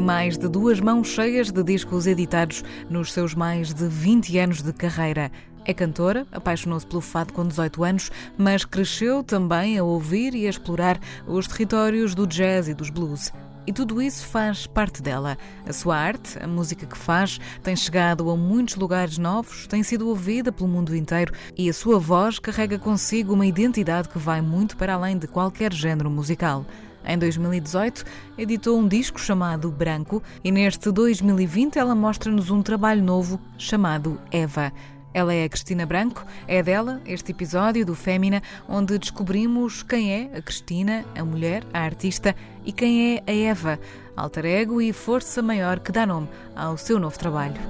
Tem mais de duas mãos cheias de discos editados nos seus mais de 20 anos de carreira. É cantora, apaixonou-se pelo fado com 18 anos, mas cresceu também a ouvir e a explorar os territórios do jazz e dos blues. E tudo isso faz parte dela. A sua arte, a música que faz, tem chegado a muitos lugares novos, tem sido ouvida pelo mundo inteiro e a sua voz carrega consigo uma identidade que vai muito para além de qualquer género musical. Em 2018, editou um disco chamado Branco e neste 2020 ela mostra-nos um trabalho novo chamado Eva. Ela é a Cristina Branco, é dela este episódio do Fémina, onde descobrimos quem é a Cristina, a mulher, a artista, e quem é a Eva, alter ego e força maior que dá nome ao seu novo trabalho.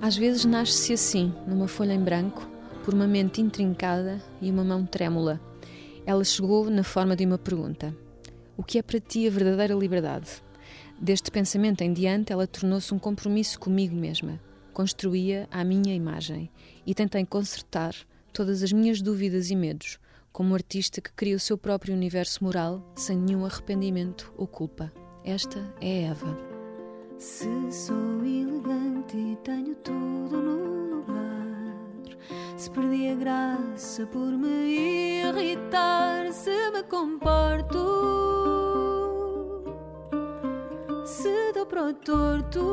Às vezes nasce-se assim, numa folha em branco, por uma mente intrincada e uma mão trêmula. Ela chegou na forma de uma pergunta: O que é para ti a verdadeira liberdade? Deste pensamento em diante, ela tornou-se um compromisso comigo mesma. Construía a minha imagem e tentei consertar todas as minhas dúvidas e medos, como artista que cria o seu próprio universo moral sem nenhum arrependimento ou culpa. Esta é Eva. Se sou elegante e tenho tudo no lugar, se perdi a graça por me irritar, se me comporto, se dou para o torto,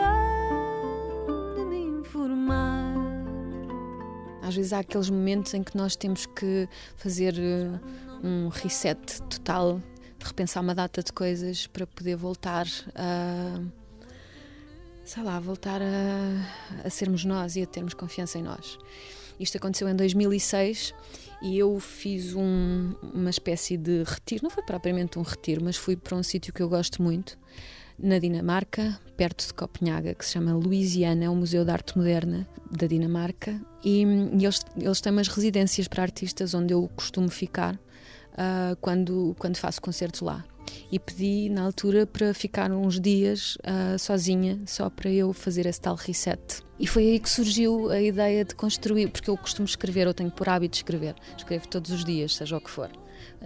há de me informar. Às vezes há aqueles momentos em que nós temos que fazer uh, um reset total repensar uma data de coisas para poder voltar a. sei lá, voltar a, a sermos nós e a termos confiança em nós. Isto aconteceu em 2006 e eu fiz um, uma espécie de retiro, não foi propriamente um retiro, mas fui para um sítio que eu gosto muito, na Dinamarca, perto de Copenhaga, que se chama Louisiana, é um museu de arte moderna da Dinamarca, e, e eles, eles têm umas residências para artistas onde eu costumo ficar uh, quando, quando faço concertos lá. E pedi na altura para ficar uns dias uh, sozinha, só para eu fazer esse tal reset. E foi aí que surgiu a ideia de construir, porque eu costumo escrever, eu tenho por hábito escrever, escrevo todos os dias, seja o que for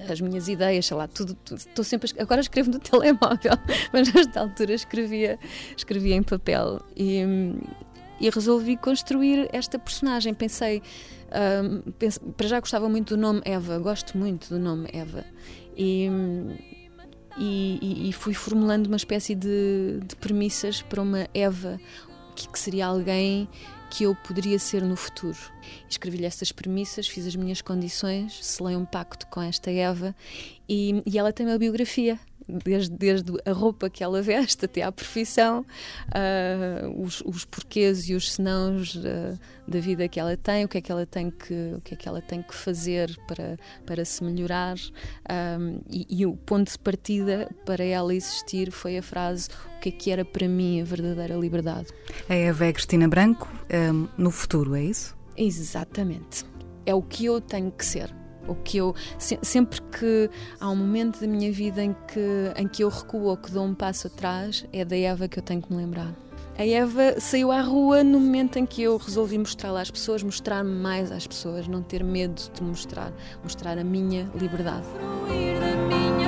as minhas ideias, sei lá, tudo, estou sempre a, agora escrevo no telemóvel, mas nesta altura escrevia, escrevia em papel e, e resolvi construir esta personagem. Pensei, um, penso, para já gostava muito do nome Eva, gosto muito do nome Eva e, e, e fui formulando uma espécie de, de premissas para uma Eva que, que seria alguém que eu poderia ser no futuro. Escrevi-lhe estas premissas, fiz as minhas condições, selei um pacto com esta Eva e, e ela tem uma biografia. Desde, desde a roupa que ela veste até à profissão, uh, os, os porquês e os senãos uh, da vida que ela tem, o que é que ela tem que, o que, é que, ela tem que fazer para, para se melhorar. Um, e, e, o ponto de partida para ela existir foi a frase: O que é que era para mim a verdadeira liberdade? A Eva é Cristina Branco um, no futuro, é isso? Exatamente. É o que eu tenho que ser. O que eu sempre que há um momento da minha vida em que em que eu recuo ou que dou um passo atrás, é da Eva que eu tenho que me lembrar. A Eva saiu à rua no momento em que eu resolvi mostrá-la às pessoas, mostrar-me mais às pessoas, não ter medo de mostrar, mostrar a minha liberdade. Da minha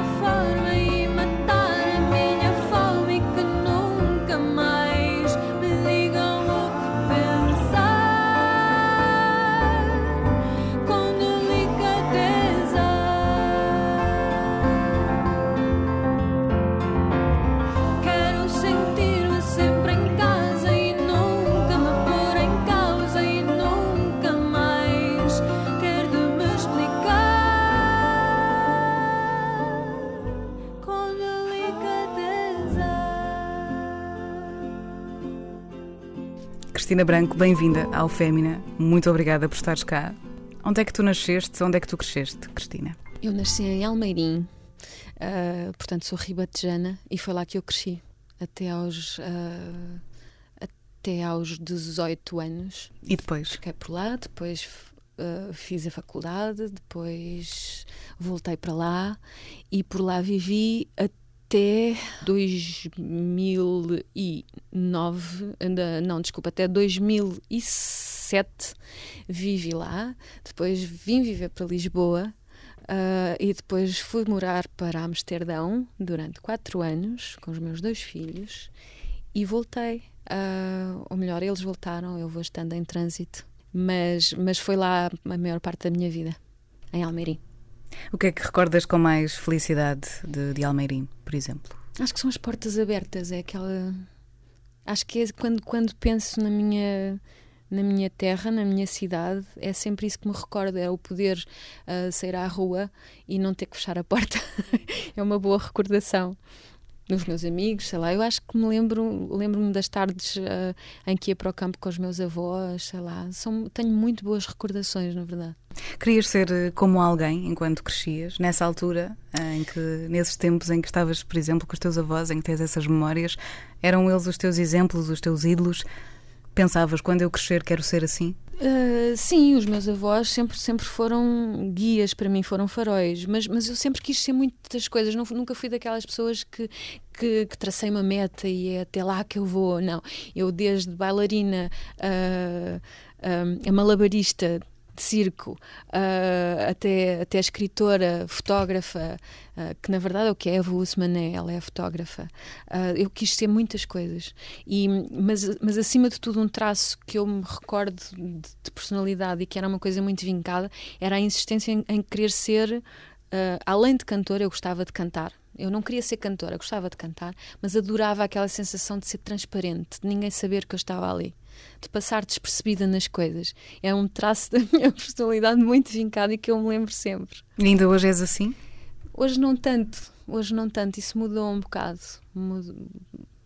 Cristina Branco, bem-vinda ao Fémina. Muito obrigada por estares cá. Onde é que tu nasceste? Onde é que tu cresceste, Cristina? Eu nasci em Almeirim, ah, portanto sou ribatejana e foi lá que eu cresci até aos ah, até aos 18 anos. E depois? Fiquei por lá, depois ah, fiz a faculdade, depois voltei para lá e por lá vivi até 2009, não, desculpa, até 2007 vivi lá, depois vim viver para Lisboa uh, e depois fui morar para Amsterdão durante quatro anos com os meus dois filhos e voltei. Uh, ou melhor, eles voltaram, eu vou estando em trânsito, mas, mas foi lá a maior parte da minha vida, em Almeirim. O que é que recordas com mais felicidade de, de Almeirim, por exemplo? Acho que são as portas abertas, é aquela. Acho que é quando, quando penso na minha na minha terra, na minha cidade, é sempre isso que me recorda, é o poder uh, sair à rua e não ter que fechar a porta. é uma boa recordação dos meus amigos, sei lá. Eu acho que me lembro, lembro-me das tardes uh, em que ia para o campo com os meus avós, sei lá. São, tenho muito boas recordações, na verdade. Querias ser eh, como alguém enquanto crescias, nessa altura, eh, em que, nesses tempos em que estavas, por exemplo, com os teus avós, em que tens essas memórias, eram eles os teus exemplos, os teus ídolos? Pensavas, quando eu crescer, quero ser assim? Uh, sim, os meus avós sempre, sempre foram guias para mim, foram faróis, mas, mas eu sempre quis ser muitas coisas, não, nunca fui daquelas pessoas que, que, que, tracei uma meta e é até lá que eu vou, não. Eu, desde bailarina uh, uh, a malabarista, de circo, uh, até, até escritora, fotógrafa, uh, que na verdade é o que é Eva Usman é, ela é fotógrafa. Uh, eu quis ser muitas coisas, e, mas, mas acima de tudo um traço que eu me recordo de, de personalidade e que era uma coisa muito vincada, era a insistência em, em querer ser, além de cantora, eu gostava de cantar. Eu não queria ser cantora, gostava de cantar, mas adorava aquela sensação de ser transparente, de ninguém saber que eu estava ali de passar despercebida nas coisas. É um traço da minha personalidade muito vincado e que eu me lembro sempre. E ainda hoje és assim? Hoje não tanto, hoje não tanto, isso mudou um bocado, mudou,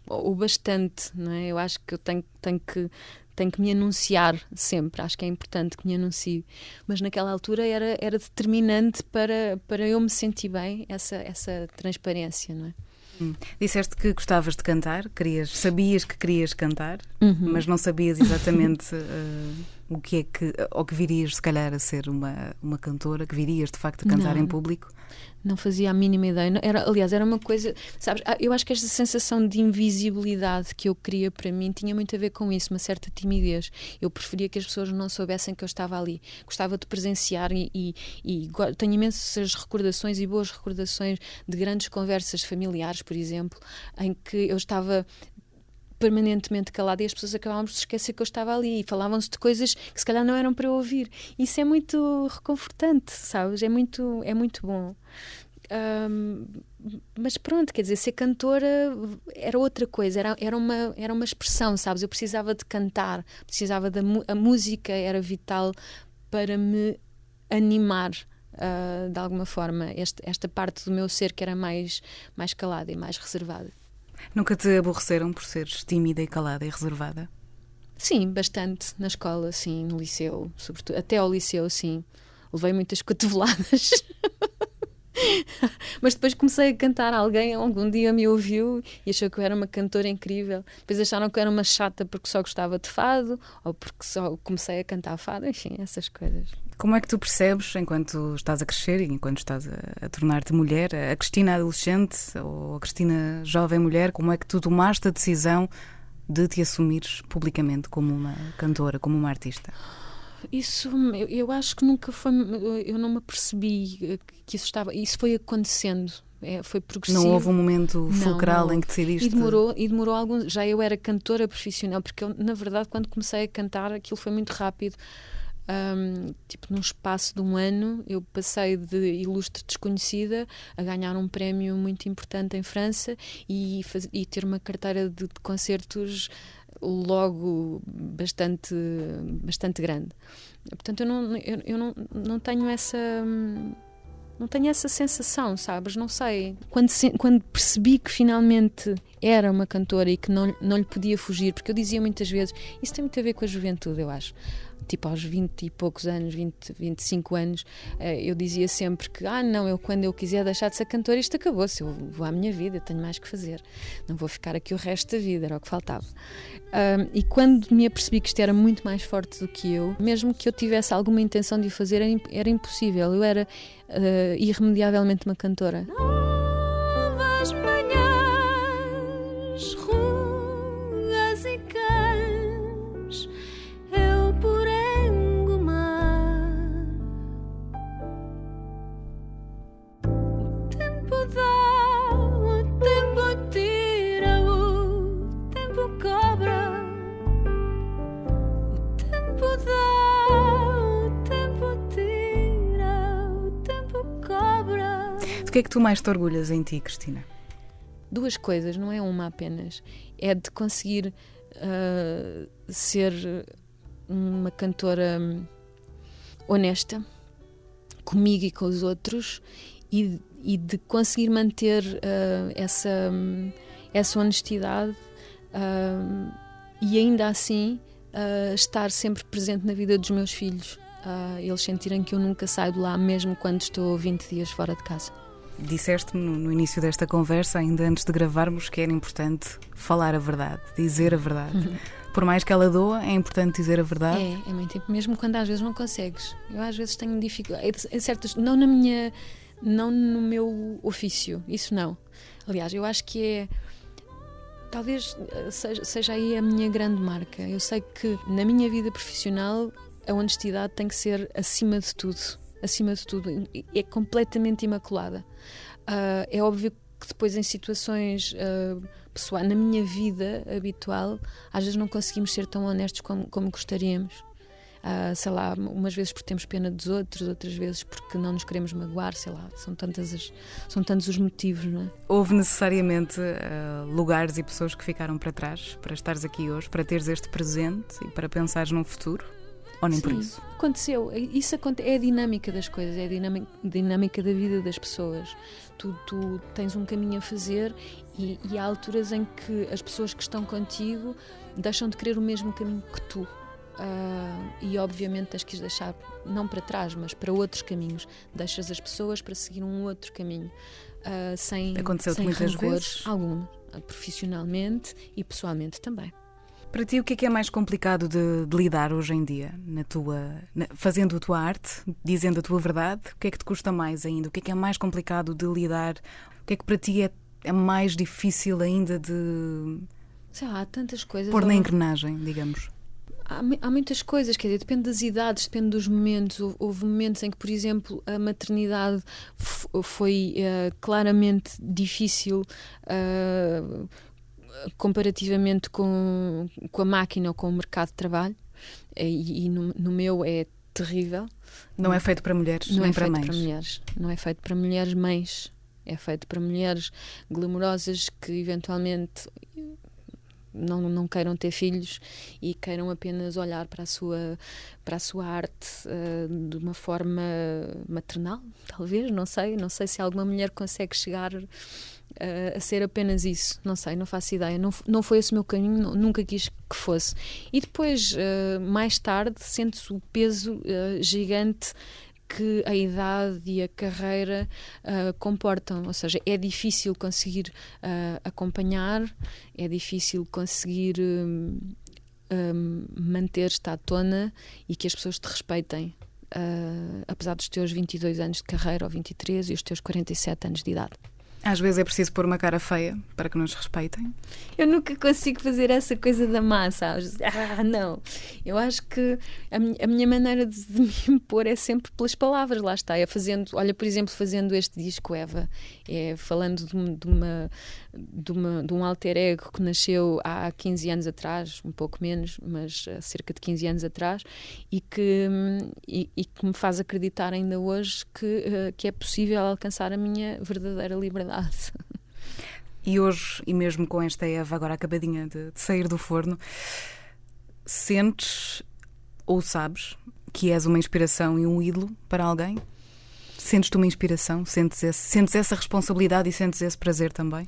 ou bastante, não é? Eu acho que eu tenho, tenho que tenho que me anunciar sempre, acho que é importante que me anuncie. Mas naquela altura era, era determinante para, para eu me sentir bem essa, essa transparência, não é? Hum. Disseste que gostavas de cantar, querias, sabias que querias cantar, uhum. mas não sabias exatamente uh, o que é que, ou que virias se calhar a ser uma, uma cantora, que virias de facto a cantar não. em público? Não fazia a mínima ideia. Era, aliás, era uma coisa, sabes, ah, eu acho que esta sensação de invisibilidade que eu queria para mim tinha muito a ver com isso, uma certa timidez. Eu preferia que as pessoas não soubessem que eu estava ali. Gostava de presenciar e, e, e tenho imensas recordações e boas recordações de grandes conversas familiares, por exemplo, em que eu estava permanentemente calada e as pessoas acabavam de se esquecer que eu estava ali e falavam-se de coisas que se calhar não eram para eu ouvir. Isso é muito reconfortante, sabes? É muito, é muito bom. Um, mas pronto, quer dizer, ser cantora era outra coisa, era, era, uma, era uma expressão, sabes? Eu precisava de cantar, precisava da a música, era vital para me animar. Uh, de alguma forma, este, esta parte do meu ser que era mais, mais calada e mais reservada. Nunca te aborreceram por seres tímida e calada e reservada? Sim, bastante. Na escola, sim, no liceu, sobretudo. Até ao liceu, sim. Levei muitas cotoveladas. Mas depois comecei a cantar. Alguém algum dia me ouviu e achou que eu era uma cantora incrível. Depois acharam que eu era uma chata porque só gostava de fado ou porque só comecei a cantar fado. Enfim, essas coisas. Como é que tu percebes, enquanto estás a crescer e enquanto estás a, a tornar-te mulher, a Cristina adolescente ou a Cristina jovem mulher, como é que tu tomaste a decisão de te assumires publicamente como uma cantora, como uma artista? Isso, eu, eu acho que nunca foi. Eu não me percebi que isso estava. Isso foi acontecendo. É, foi progressivo. Não houve um momento fulcral em que decidiste? E demorou, e demorou algum. Já eu era cantora profissional, porque eu, na verdade, quando comecei a cantar, aquilo foi muito rápido. Um, tipo, num espaço de um ano, eu passei de ilustre desconhecida a ganhar um prémio muito importante em França e, faz, e ter uma carteira de, de concertos logo bastante, bastante grande. Portanto, eu não, eu, eu não, não tenho essa. Não tenho essa sensação, sabes? Não sei. Quando, quando percebi que finalmente era uma cantora e que não, não lhe podia fugir, porque eu dizia muitas vezes, isso tem muito a ver com a juventude, eu acho tipo aos 20 e poucos anos, 20, 25 anos, eh, eu dizia sempre que, ah, não, eu quando eu quiser deixar de ser cantora, isto acabou-se, eu vou à minha vida, tenho mais que fazer, não vou ficar aqui o resto da vida, era o que faltava. E quando me apercebi que isto era muito mais forte do que eu, mesmo que eu tivesse alguma intenção de o fazer, era, impossível, eu era uh, irremediavelmente uma cantora. Novas manhãs. o tempo dá o tempo tira, o tempo cobra. O tempo dá, o tempo tira, o tempo cobra. Do que é que tu mais te orgulhas em ti, Cristina? Duas coisas, não é uma apenas. É de conseguir ah, ser uma cantora honesta comigo e com os outros e e de conseguir manter uh, essa, um, essa honestidade uh, e ainda assim uh, estar sempre presente na vida dos meus filhos. eles sentirem que eu nunca saio de lá, mesmo quando estou 20 dias fora de casa. Disseste-me no, no, início desta conversa, ainda antes de gravarmos, que era importante falar a verdade, dizer a verdade. Uhum. Por mais que ela doa, é importante dizer a verdade. É, é muito tempo, mesmo quando às vezes não consegues. Eu às vezes tenho dificuldade, em certas, não na minha, não no meu ofício, isso não. Aliás, eu acho que é talvez eh, seja, seja aí a minha grande marca. Eu sei que na minha vida profissional a honestidade tem que ser acima de tudo. Acima de tudo. É completamente imaculada. Uh, é óbvio que depois em situações uh, pessoais, na minha vida habitual, às vezes não conseguimos ser tão honestos como, como gostaríamos. Uh, sei lá, umas vezes porque temos pena dos outros, outras vezes porque não nos queremos magoar, sei lá, são, tantas as, são tantos os motivos, não é? Houve necessariamente uh, lugares e pessoas que ficaram para trás para estares aqui hoje, para teres este presente e para pensares num futuro? Ou nem Sim, por isso? Aconteceu. Isso é a dinâmica das coisas, é a dinâmica, dinâmica da vida das pessoas. Tu, tu tens um caminho a fazer e, e, há alturas em que as pessoas que estão contigo deixam de querer o mesmo caminho que tu. Uh, e obviamente tens que deixar não para trás, mas para outros caminhos. Deixas as pessoas para seguir um outro caminho. Uh, sem, Aconteceu sem muitas vezes? Algum, profissionalmente e pessoalmente também. Para ti, o que é que é mais complicado de, de lidar hoje em dia, na tua, na, fazendo a tua arte, dizendo a tua verdade? O que é que te custa mais ainda? O que é que é mais complicado de lidar? O que é que para ti é, é mais difícil ainda de. Sei lá, há tantas coisas. Pôr na engrenagem, digamos. Há, há, muitas coisas, quer dizer, depende das idades, depende dos momentos. Houve momentos em que, por exemplo, a maternidade foi uh, claramente difícil. Uh, comparativamente com, com a máquina ou com o mercado de trabalho, e, e no, no, meu é terrível. Não é feito para mulheres, não é para feito mães. para mulheres. Não é feito para mulheres mães. É feito para mulheres glamurosas que eventualmente não, não queiram ter filhos e queiram apenas olhar para a sua, para a sua arte uh, de uma forma maternal, talvez, não sei. Não sei se alguma mulher consegue chegar a ser apenas isso. Não sei, não faço ideia. Não, não foi esse o meu caminho, nunca quis que fosse. E depois, uh, mais tarde, sente-se o peso gigante que a idade e a carreira uh, comportam. Ou seja, é difícil conseguir acompanhar, é difícil conseguir. Um, um, manter-te à tona e que as pessoas te respeitem, uh, apesar dos teus 22 anos de carreira ou 23 e os teus 47 anos de idade. Às vezes é preciso pôr uma cara feia para que nos respeitem. Eu nunca consigo fazer essa coisa da massa. Ah, não. Eu acho que a, minha, a minha maneira de, me impor é sempre pelas palavras. Lá está. É fazendo, olha, por exemplo, fazendo este disco Eva, é falando de, de uma de, uma, de um alter ego que nasceu há 15 anos atrás, um pouco menos, mas há cerca de 15 anos atrás, e que, e, e que me faz acreditar ainda hoje que, uh, que é possível alcançar a minha verdadeira liberdade. E hoje, e mesmo com esta Eva agora acabadinha de, de sair do forno, sentes ou sabes que és uma inspiração e um ídolo para alguém? Sentes-te uma inspiração? Sentes, esse, sentes essa responsabilidade e sentes esse prazer também?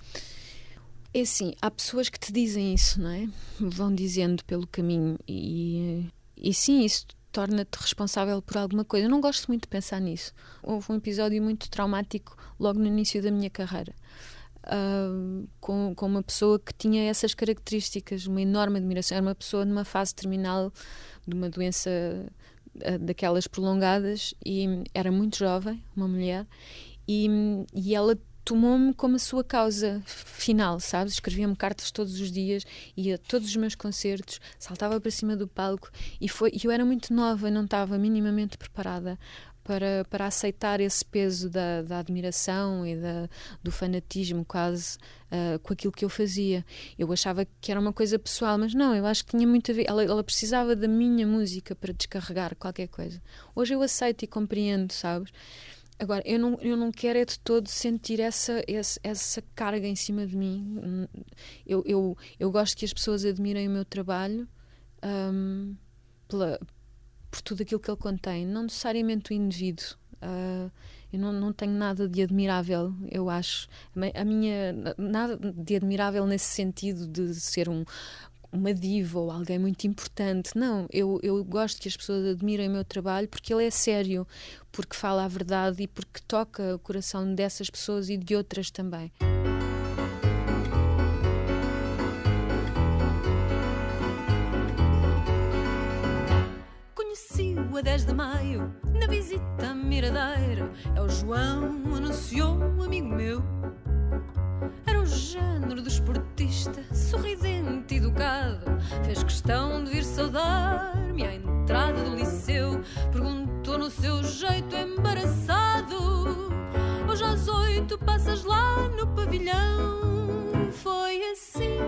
É assim, há pessoas que te dizem isso, não é? Vão dizendo pelo caminho e, e sim, isso torna-te responsável por alguma coisa. Eu não gosto muito de pensar nisso. Houve um episódio muito traumático logo no início da minha carreira. Uh, com, com uma pessoa que tinha essas características, uma enorme admiração. Era uma pessoa numa fase terminal de uma doença uh, daquelas prolongadas e era muito jovem, uma mulher, e, e ela tomou-me como a sua causa final, sabes? Escrevia-me cartas todos os dias, ia a todos os meus concertos, saltava para cima do palco e foi. Eu era muito nova, não estava minimamente preparada para, para aceitar esse peso da, da admiração e da, do fanatismo quase uh, com aquilo que eu fazia. Eu achava que era uma coisa pessoal, mas não, eu acho que tinha muito a ver. Ela, ela precisava da minha música para descarregar qualquer coisa. Hoje eu aceito e compreendo, sabes? Agora, eu não, eu não quero é de todo sentir essa, essa, essa carga em cima de mim. Eu, eu, eu gosto que as pessoas admirem o meu trabalho um, pela, por tudo aquilo que ele contém, não necessariamente o indivíduo. Uh, eu não, não tenho nada de admirável, eu acho. A minha. Nada de admirável nesse sentido de ser um, uma diva ou alguém muito importante. Não, eu, eu gosto que as pessoas admirem o meu trabalho porque ele é sério, porque fala a verdade e porque toca o coração dessas pessoas e de outras também. Conheci-o a 10 de maio, na visita a Miradeiro. É o João, anunciou um amigo meu. Era o género do esportista, sorridente, educado. Fez questão de vir saudar-me à entrada do liceu. Perguntou no seu jeito embaraçado: Hoje às oito passas lá no pavilhão? Foi assim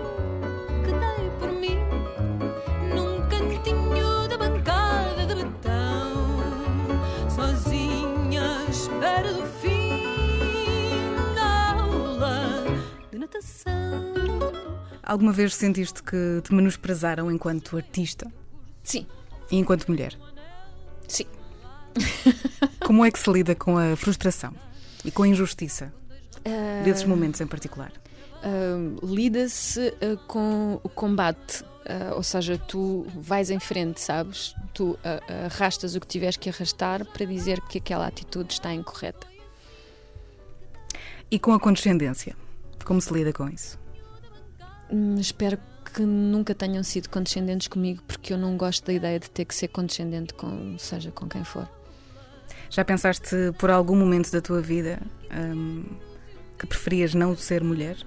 Alguma vez sentiste que te menosprezaram enquanto artista? Sim. E enquanto mulher? Sim. Como é que se lida com a frustração e com a injustiça uh, desses momentos em particular? Uh, Lida-se uh, com o combate, ou seja, tu vais em frente, sabes? Tu arrastas o que tiveres que arrastar para dizer que aquela atitude está incorreta. E com a condescendência? Como se lida com isso? Hum, espero que nunca tenham sido condescendentes comigo, porque eu não gosto da ideia de ter que ser condescendente com seja com quem for. Já pensaste por algum momento da tua vida hum, que preferias não ser mulher?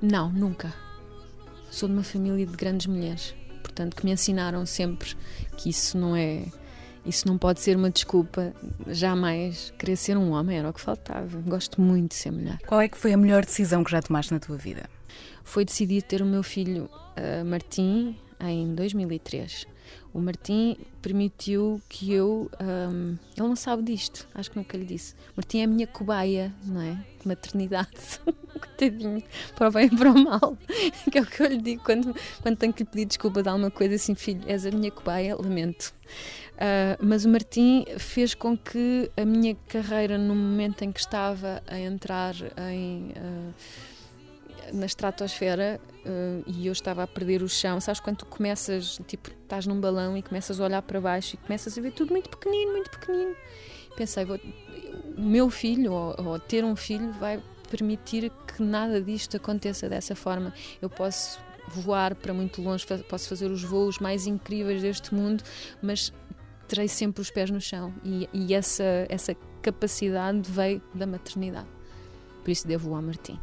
Não, nunca. Sou de uma família de grandes mulheres, portanto que me ensinaram sempre que isso não é isso não pode ser uma desculpa. Jamais querer ser um homem era o que faltava. Gosto muito de ser mulher. Qual é que foi a melhor decisão que já tomaste na tua vida? Foi decidir ter o meu filho uh, Martim em 2003. O Martim permitiu que eu. Um, ele não sabe disto, acho que nunca lhe disse. Martim é a minha cobaia, não é? Maternidade. Coitadinho, para o bem e para o mal. Que é o que eu lhe digo quando, quando tenho que lhe pedir desculpa de alguma coisa assim, filho, és a minha cobaia, lamento. Uh, mas o Martim fez com que a minha carreira, no momento em que estava a entrar em. Uh, na estratosfera uh, e eu estava a perder o chão. Sabes quando tu começas, tipo, estás num balão e começas a olhar para baixo e começas a ver tudo muito pequenino, muito pequenino. Pensei, vou, o meu filho, ou, ou ter um filho, vai permitir que nada disto aconteça dessa forma. Eu posso voar para muito longe, posso fazer os voos mais incríveis deste mundo, mas terei sempre os pés no chão e, e essa, essa capacidade veio da maternidade. Por isso devo ao Martim.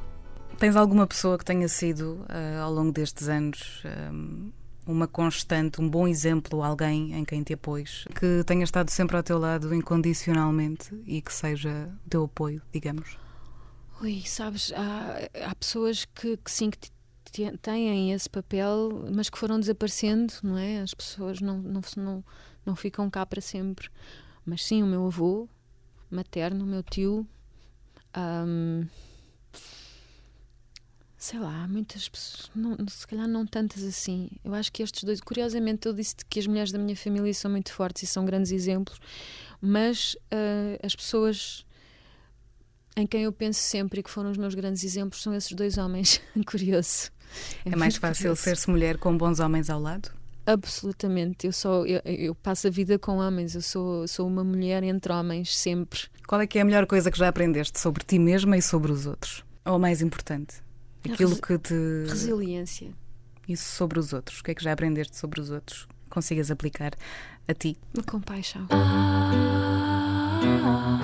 Tens alguma pessoa que tenha sido, uh, ao longo destes anos, um, uma constante, um bom exemplo, alguém em quem te apoies, que tenha estado sempre ao teu lado incondicionalmente e que seja o teu apoio, digamos? Ui, sabes, há, há pessoas que, que sim, que têm esse papel, mas que foram desaparecendo, não é? As pessoas não, não, não, não ficam cá para sempre. Mas sim, o meu avô materno, o meu tio. Um, sei lá, muitas pessoas, não, se calhar não tantas assim. Eu acho que estes dois, curiosamente, eu disse que as mulheres da minha família são muito fortes e são grandes exemplos, mas uh, as pessoas em quem eu penso sempre e que foram os meus grandes exemplos são esses dois homens. Curioso. É, é mais fácil ser-se mulher com bons homens ao lado? Absolutamente. Eu, sou, eu, eu, passo a vida com homens, eu sou, sou uma mulher entre homens, sempre. Qual é que é a melhor coisa que já aprendeste sobre ti mesma e sobre os outros? Ou o mais importante? Aquilo que te. Resiliência. Isso sobre os outros. O que é que já aprendeste sobre os outros? Consigas aplicar a ti? Compaixão. Ah, ah,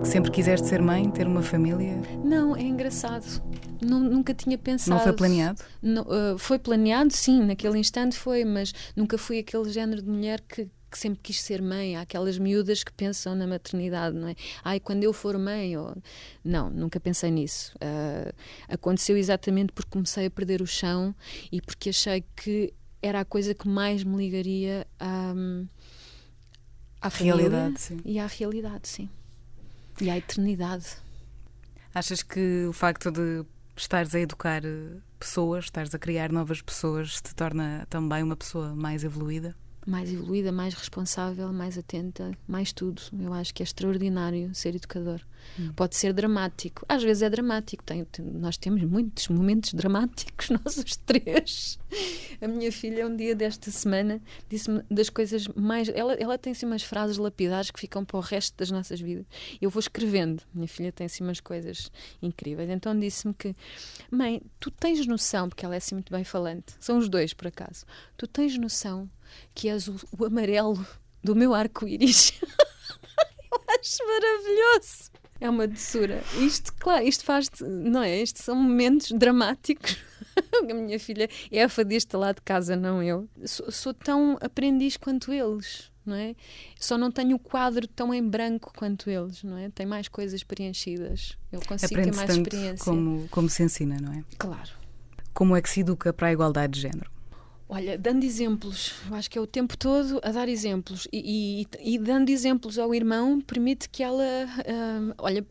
ah, Sempre quiseste ser mãe, ter uma família? Não, é engraçado. Nunca tinha pensado. Não foi planeado? Não, uh, foi planeado, sim, naquele instante foi, mas nunca fui aquele género de mulher que, que sempre quis ser mãe. Há aquelas miúdas que pensam na maternidade, não é? Ai, quando eu for mãe. Ou... Não, nunca pensei nisso. Uh, aconteceu exatamente porque comecei a perder o chão e porque achei que era a coisa que mais me ligaria à, à realidade sim. e à realidade, sim. E à eternidade. Achas que o facto de estares a educar eh, pessoas, estares a criar novas pessoas, te torna também uma pessoa mais evoluída? Mais evoluída, mais responsável, mais atenta, mais tudo. Eu acho que é extraordinário ser educador. Hum. Pode ser dramático, às vezes é dramático. Tem, tem, nós temos muitos momentos dramáticos, nós os três. A minha filha, um dia desta semana, disse-me das coisas mais. Ela, ela tem assim umas frases lapidares que ficam para o resto das nossas vidas. Eu vou escrevendo. Minha filha tem assim umas coisas incríveis. Então disse-me que, mãe, tu tens noção, porque ela é assim muito bem falante, são os dois por acaso, tu tens noção que és o, o amarelo do meu arco-íris. Eu acho maravilhoso. É uma doçura. Isto, claro, isto faz, não é? Estes são momentos dramáticos. A minha filha é a fadista lá de casa, não eu. Sou, sou, tão aprendiz quanto eles, não é? Só não tenho o quadro tão em branco quanto eles, não é? Tem mais coisas preenchidas. Eu consigo ter mais tanto experiência. Como, como se ensina, não é? Claro. Como é que se educa para a igualdade de género? Olha, dando exemplos, eu acho que é o tempo todo a dar exemplos. E, e, e dando exemplos ao irmão permite que ela. Uh, olha,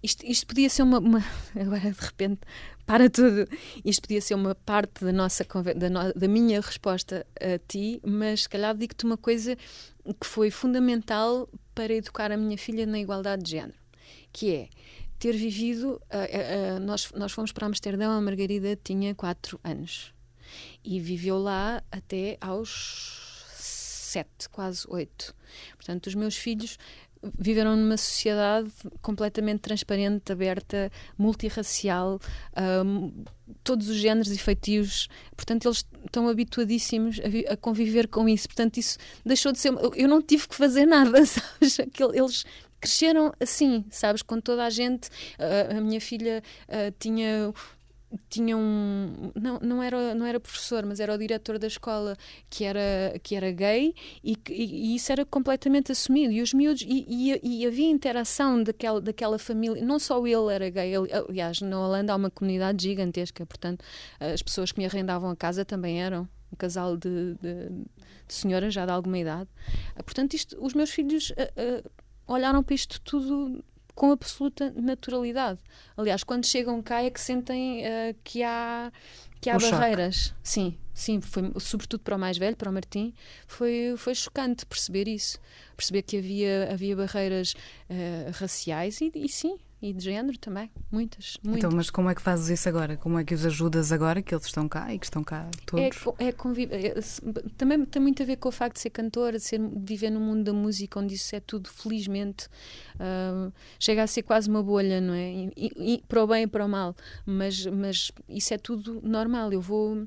isto, isto podia ser uma, uma, Agora de repente para tudo. Isto podia ser uma parte da, nossa, da, no, da minha resposta a ti, mas se calhar digo-te uma coisa que foi fundamental para educar a minha filha na igualdade de género, que é ter vivido. Uh, uh, nós, nós fomos para Amsterdão, a Margarida tinha 4 anos e viveu lá até aos sete, quase oito. Portanto, os meus filhos viveram numa sociedade completamente transparente, aberta, multirracial, um, todos os géneros e feitios. Portanto, eles estão habituadíssimos a, a, conviver com isso. Portanto, isso deixou de ser. Eu não tive que fazer nada, sabes? Eles cresceram assim, sabes? Com toda a gente. Uh, a minha filha uh, tinha tinha um não, não era não era professor mas era o diretor da escola que era que era gay e, e, e isso era completamente assumido. E os miúdos e, e, havia interação daquela daquela família. Não só ele era gay aliás na Holanda há uma comunidade gigantesca portanto as pessoas que me arrendavam a casa também eram um casal de, de, de senhoras já de alguma idade. Portanto isto os meus filhos uh, uh, olharam para isto tudo com absoluta naturalidade. Aliás, quando chegam cá é que sentem uh, que há que há barreiras. Choque. Sim, sim, foi sobretudo para o mais velho, para o Martim, foi foi chocante perceber isso, perceber que havia havia barreiras uh, raciais e, e sim, e de género também, muitas, muitas. Então, mas como é que fazes isso agora? Como é que os ajudas agora que eles estão cá e que estão cá todos? É, é, é também tem muito a ver com o facto de ser cantora, de, ser, de viver no mundo da música, onde isso é tudo, felizmente, uh, chega a ser quase uma bolha, não é? E, e, para o bem e para o mal, mas, mas isso é tudo normal. Eu vou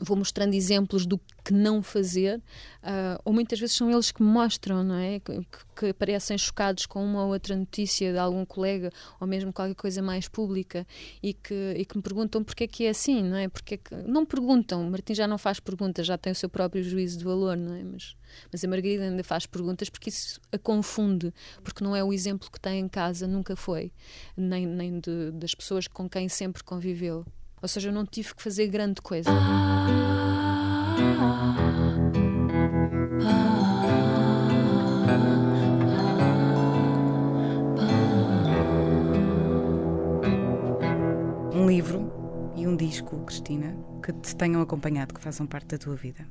vou mostrando exemplos do que não fazer, uh, ou muitas vezes são eles que mostram, não é? Que, que, aparecem chocados com uma ou outra notícia de algum colega, ou mesmo qualquer coisa mais pública, e que, e que me perguntam porque é que é assim, não é? Porque é que... Não perguntam, Martim já não faz perguntas, já tem o seu próprio juízo de valor, não é? Mas, mas a Margarida ainda faz perguntas porque isso a confunde, porque não é o exemplo que tem em casa, nunca foi, nem, nem de, das pessoas com quem sempre conviveu. Ou seja, eu não tive que fazer grande coisa. Um livro e um disco, Cristina, que te tenham acompanhado, que façam parte da tua vida.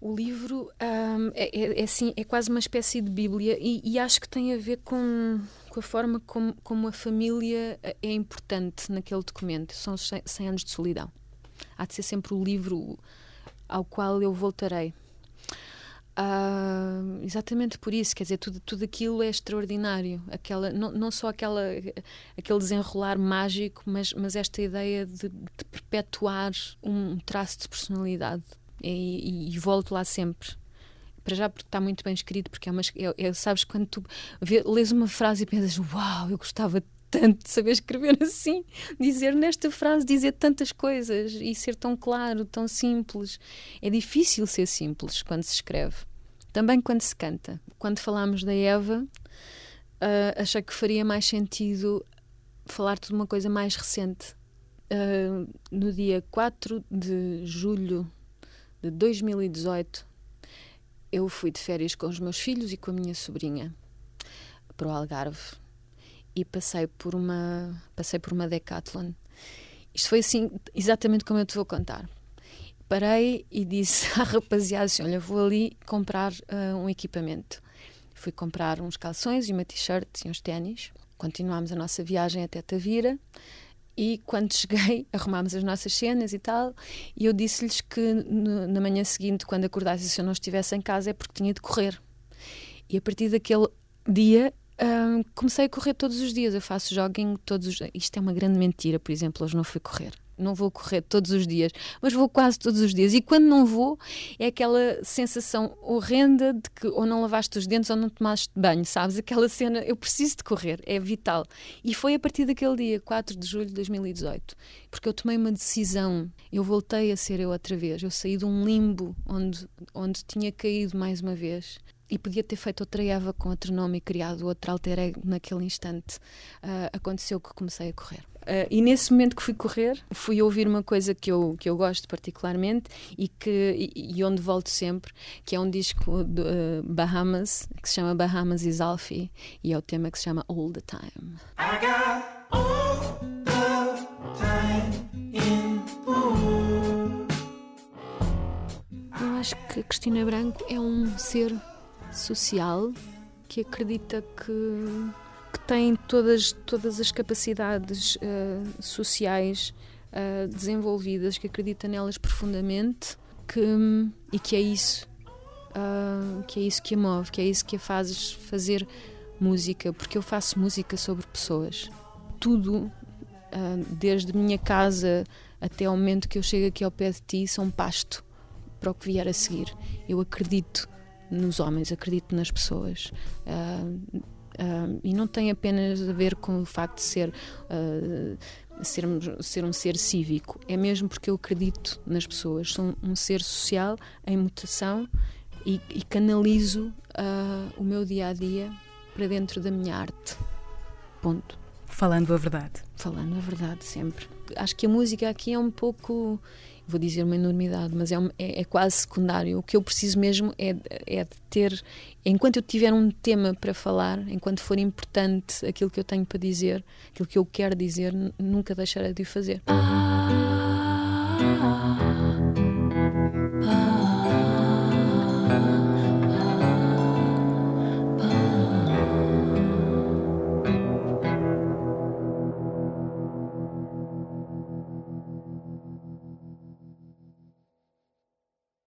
O livro um, é, é, é, assim, é quase uma espécie de Bíblia e, e acho que tem a ver com, com a forma como, como, a família é importante naquele documento. São os 100 anos de solidão. Há de ser sempre o livro ao qual eu voltarei. Uh, exatamente por isso, quer dizer, tudo, tudo aquilo é extraordinário. Aquela, não, não só aquela, aquele desenrolar mágico, mas, mas esta ideia de, de perpetuar um traço de personalidade e, e, e volto lá sempre para já porque está muito bem escrito, porque é uma. É, é, sabes, quando tu vê, lês uma frase e pensas, uau, eu gostava tanto de saber escrever assim, dizer nesta frase, dizer tantas coisas e ser tão claro, tão simples. É difícil ser simples quando se escreve. Também quando se canta. Quando falámos da Eva, uh, achei que faria mais sentido falar-te de uma coisa mais recente. Uh, no dia 4 de julho de 2018, eu fui de férias com os meus filhos e com a minha sobrinha para o Algarve e passei por uma passei por uma decathlon. Isto foi assim exatamente como eu te vou contar. Parei e disse à rapaziada assim, olha, vou ali comprar uh, um equipamento. Fui comprar uns calções e uma t-shirt e uns ténis. Continuámos a nossa viagem até Tavira e quando cheguei, arrumámos as nossas cenas e tal, e eu disse-lhes que no, na manhã seguinte, quando acordasse, se eu não estivesse em casa, é porque tinha de correr. E a partir daquele dia, hum, comecei a correr todos os dias. Eu faço jogging todos os Isto é uma grande mentira, por exemplo, hoje não fui correr não vou correr todos os dias, mas vou quase todos os dias. E quando não vou, é aquela sensação horrenda de que ou não lavaste os dentes ou não tomaste banho, sabes? Aquela cena, eu preciso de correr, é vital. E foi a partir daquele dia, 4 de julho de 2018, porque eu tomei uma decisão, eu voltei a ser eu outra vez. Eu saí de um limbo onde, onde tinha caído mais uma vez e podia ter feito outra Eva com outro nome e criado outro alter ego naquele instante. Uh, aconteceu que comecei a correr. Uh, e nesse momento que fui correr, fui ouvir uma coisa que eu, que eu gosto particularmente e, que, e, e onde volto sempre, que é um disco de uh, Bahamas, que se chama Bahamas is Alfie, e é o tema que se chama All the Time. I got all the time in Eu acho que a Cristina Branco é um ser social que acredita que que tem todas, todas as capacidades uh, sociais uh, desenvolvidas, que acredita nelas profundamente que, e que é isso uh, que é isso que a move, que é isso que a faz fazer música, porque eu faço música sobre pessoas. Tudo, desde minha casa até ao momento que eu chego aqui ao pé de ti, são pasto para o que vier a seguir. Eu acredito nos homens, acredito nas pessoas. Uh, Uh, e não tem apenas a ver com o facto de ser, uh, ser, ser um ser cívico, é mesmo porque eu acredito nas pessoas. Sou um ser social em mutação e, e canalizo uh, o meu dia a dia para dentro da minha arte. Ponto. Falando a verdade. Falando a verdade, sempre. Acho que a música aqui é um pouco vou dizer uma enormidade, mas é, é, é, quase secundário. O que eu preciso mesmo é, é de ter, enquanto eu tiver um tema para falar, enquanto for importante aquilo que eu tenho para dizer, aquilo que eu quero dizer, nunca deixarei de o fazer. Ah,